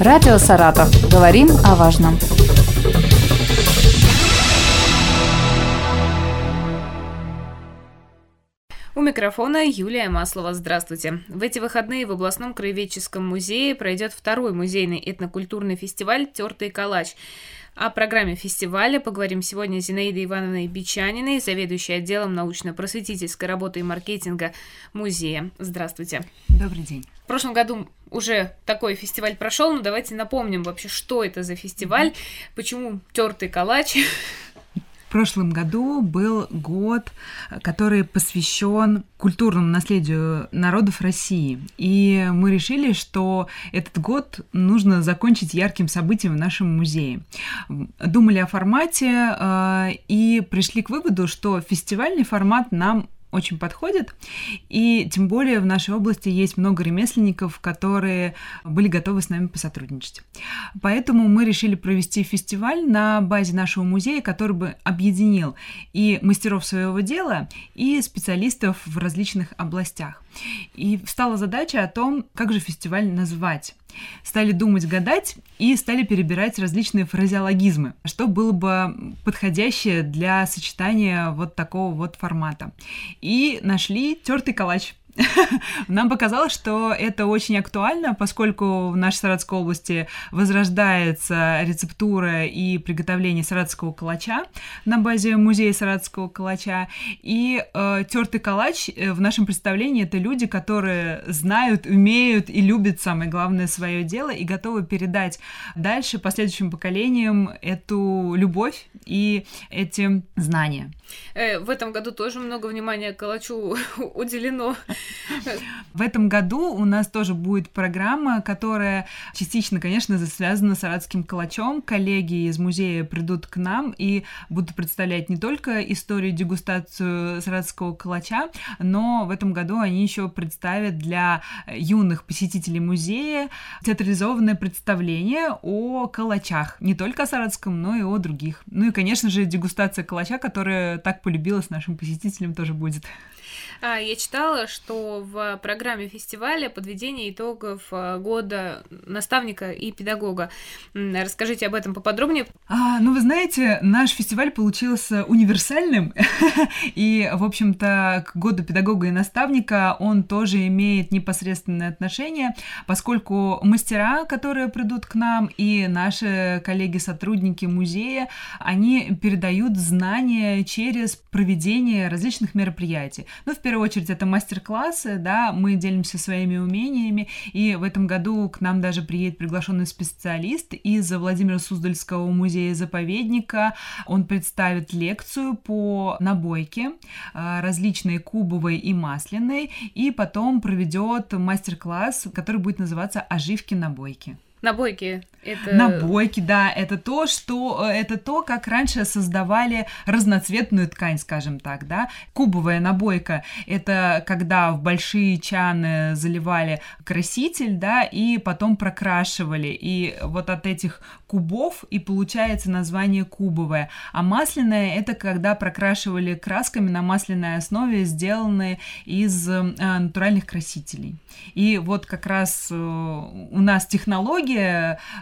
Радио «Саратов». Говорим о важном. У микрофона Юлия Маслова. Здравствуйте. В эти выходные в областном краеведческом музее пройдет второй музейный этнокультурный фестиваль «Тертый калач». О программе фестиваля поговорим сегодня с Зинаидой Ивановной Бичаниной, заведующей отделом научно-просветительской работы и маркетинга музея. Здравствуйте. Добрый день. В прошлом году уже такой фестиваль прошел, но давайте напомним вообще, что это за фестиваль, почему тертый калач. В прошлом году был год, который посвящен культурному наследию народов России. И мы решили, что этот год нужно закончить ярким событием в нашем музее. Думали о формате э, и пришли к выводу, что фестивальный формат нам очень подходит. И тем более в нашей области есть много ремесленников, которые были готовы с нами посотрудничать. Поэтому мы решили провести фестиваль на базе нашего музея, который бы объединил и мастеров своего дела, и специалистов в различных областях. И встала задача о том, как же фестиваль назвать. Стали думать, гадать и стали перебирать различные фразеологизмы, что было бы подходящее для сочетания вот такого вот формата. И нашли тертый калач. Нам показалось, что это очень актуально, поскольку в нашей Саратовской области возрождается рецептура и приготовление саратовского калача на базе музея саратовского калача. И э, тертый калач э, в нашем представлении это люди, которые знают, умеют и любят, самое главное, свое дело и готовы передать дальше последующим поколениям эту любовь и эти знания. Э, в этом году тоже много внимания калачу уделено. В этом году у нас тоже будет программа, которая частично, конечно, связана с Саратским калачом. Коллеги из музея придут к нам и будут представлять не только историю дегустацию Саратского калача, но в этом году они еще представят для юных посетителей музея театрализованное представление о калачах. Не только о Саратском, но и о других. Ну и, конечно же, дегустация калача, которая так полюбилась нашим посетителям, тоже будет. А, я читала, что в программе фестиваля подведение итогов а, года наставника и педагога. Расскажите об этом поподробнее. А, ну, вы знаете, наш фестиваль получился универсальным, и, в общем-то, к году педагога и наставника он тоже имеет непосредственное отношение, поскольку мастера, которые придут к нам, и наши коллеги-сотрудники музея, они передают знания через проведение различных мероприятий. Ну, в первую очередь, это мастер-классы, да, мы делимся своими умениями, и в этом году к нам даже приедет приглашенный специалист из Владимира Суздальского музея-заповедника. Он представит лекцию по набойке, а, различные кубовой и масляной, и потом проведет мастер-класс, который будет называться «Оживки набойки». Набойки. Это... Набойки, да, это то, что э, это то, как раньше создавали разноцветную ткань, скажем так, да. Кубовая набойка это когда в большие чаны заливали краситель, да, и потом прокрашивали. И вот от этих кубов и получается название кубовая. А масляная это когда прокрашивали красками на масляной основе, сделанные из э, натуральных красителей. И вот как раз э, у нас технология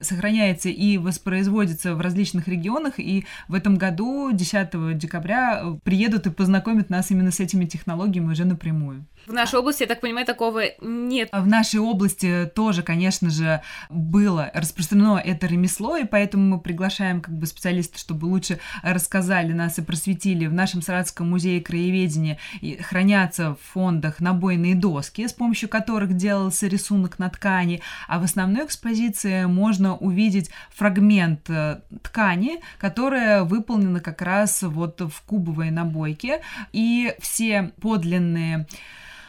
сохраняется и воспроизводится в различных регионах, и в этом году, 10 декабря, приедут и познакомят нас именно с этими технологиями уже напрямую. В нашей области, я так понимаю, такого нет. В нашей области тоже, конечно же, было распространено это ремесло, и поэтому мы приглашаем как бы специалистов, чтобы лучше рассказали нас и просветили. В нашем Саратовском музее краеведения хранятся в фондах набойные доски, с помощью которых делался рисунок на ткани, а в основной экспозиции можно увидеть фрагмент э, ткани, которая выполнена как раз вот в кубовой набойке, и все подлинные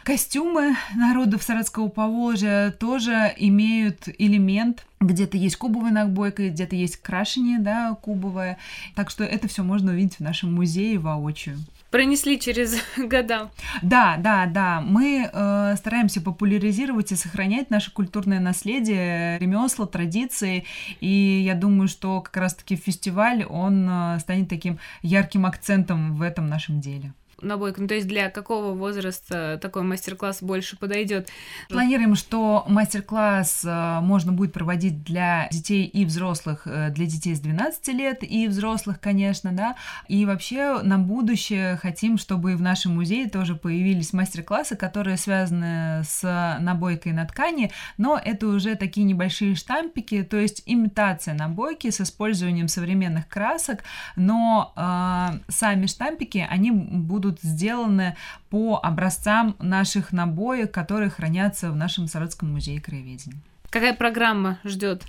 Костюмы народов Саратского Поволжья тоже имеют элемент где-то есть кубовая набойка, где-то есть крашение, да, кубовое. Так что это все можно увидеть в нашем музее воочию пронесли через года. Да, да, да. Мы э, стараемся популяризировать и сохранять наше культурное наследие, ремесла, традиции. И я думаю, что как раз-таки фестиваль, он э, станет таким ярким акцентом в этом нашем деле. Набойка? Ну, то есть для какого возраста такой мастер-класс больше подойдет? Планируем, что мастер-класс э, можно будет проводить для детей и взрослых, э, для детей с 12 лет и взрослых, конечно, да. И вообще на будущее хотим, чтобы в нашем музее тоже появились мастер-классы, которые связаны с набойкой на ткани, но это уже такие небольшие штампики, то есть имитация набойки с использованием современных красок, но э, сами штампики, они будут сделаны по образцам наших набоек, которые хранятся в нашем Саратовском музее краеведения. Какая программа ждет?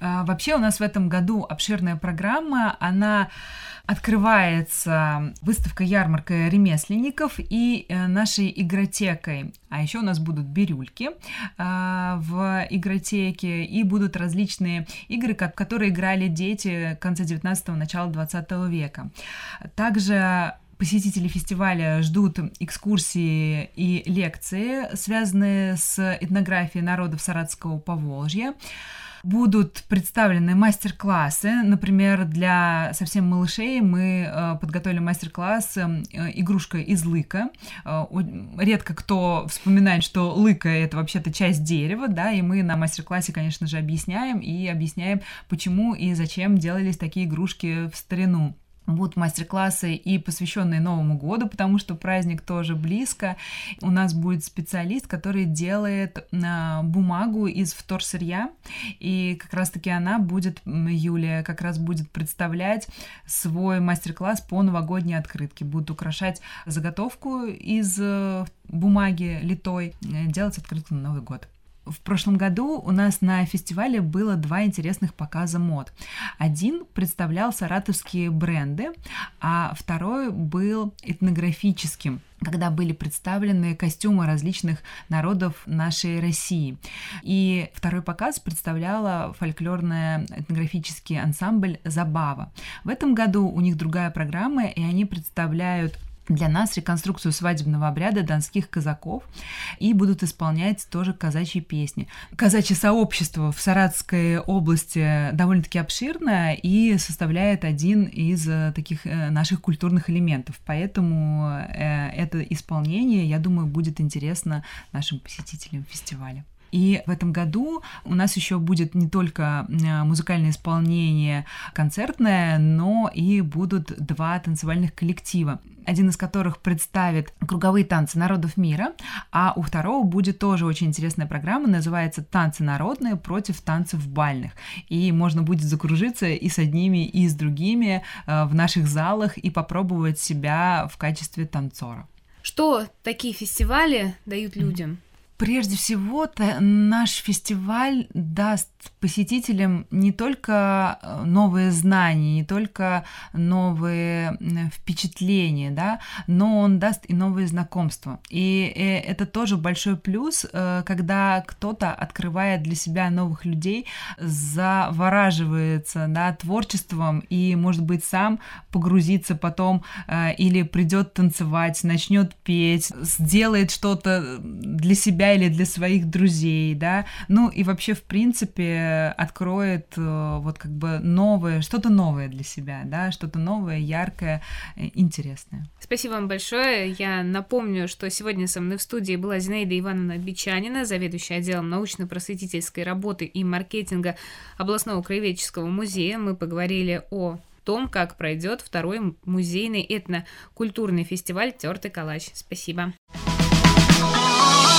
А, вообще у нас в этом году обширная программа. Она открывается выставка ярмарка ремесленников и э, нашей игротекой. А еще у нас будут бирюльки э, в игротеке и будут различные игры, как, которые играли дети конца 19-го, начала 20 века. Также Посетители фестиваля ждут экскурсии и лекции, связанные с этнографией народов Саратского Поволжья. Будут представлены мастер-классы. Например, для совсем малышей мы э, подготовили мастер-класс э, «Игрушка из лыка». Э, редко кто вспоминает, что лыка — это вообще-то часть дерева, да, и мы на мастер-классе, конечно же, объясняем и объясняем, почему и зачем делались такие игрушки в старину будут мастер-классы и посвященные Новому году, потому что праздник тоже близко. У нас будет специалист, который делает а, бумагу из вторсырья, и как раз-таки она будет, Юлия, как раз будет представлять свой мастер-класс по новогодней открытке. Будут украшать заготовку из э, бумаги литой, э, делать открытку на Новый год. В прошлом году у нас на фестивале было два интересных показа мод. Один представлял саратовские бренды, а второй был этнографическим когда были представлены костюмы различных народов нашей России. И второй показ представляла фольклорный этнографический ансамбль «Забава». В этом году у них другая программа, и они представляют для нас реконструкцию свадебного обряда донских казаков и будут исполнять тоже казачьи песни. Казачье сообщество в Саратской области довольно-таки обширное и составляет один из э, таких э, наших культурных элементов, поэтому э, это исполнение, я думаю, будет интересно нашим посетителям фестиваля. И в этом году у нас еще будет не только музыкальное исполнение концертное, но и будут два танцевальных коллектива один из которых представит круговые танцы народов мира, а у второго будет тоже очень интересная программа, называется «Танцы народные против танцев бальных». И можно будет закружиться и с одними, и с другими э, в наших залах и попробовать себя в качестве танцора. Что такие фестивали дают людям? Прежде всего, наш фестиваль даст посетителям не только э, новые знания, не только новые впечатления, да, но он даст и новые знакомства. И э, это тоже большой плюс, э, когда кто-то открывает для себя новых людей, завораживается да, творчеством и, может быть, сам погрузится потом или придет танцевать, начнет петь, сделает что-то для себя или для своих друзей, да, ну и вообще, в принципе, откроет э, вот как бы новое, что-то новое для себя, да, что-то новое, яркое, э, интересное. Спасибо вам большое. Я напомню, что сегодня со мной в студии была Зинаида Ивановна Бичанина, заведующая отделом научно-просветительской работы и маркетинга областного краеведческого музея. Мы поговорили о том, как пройдет второй музейный этнокультурный фестиваль «Тертый калач». Спасибо.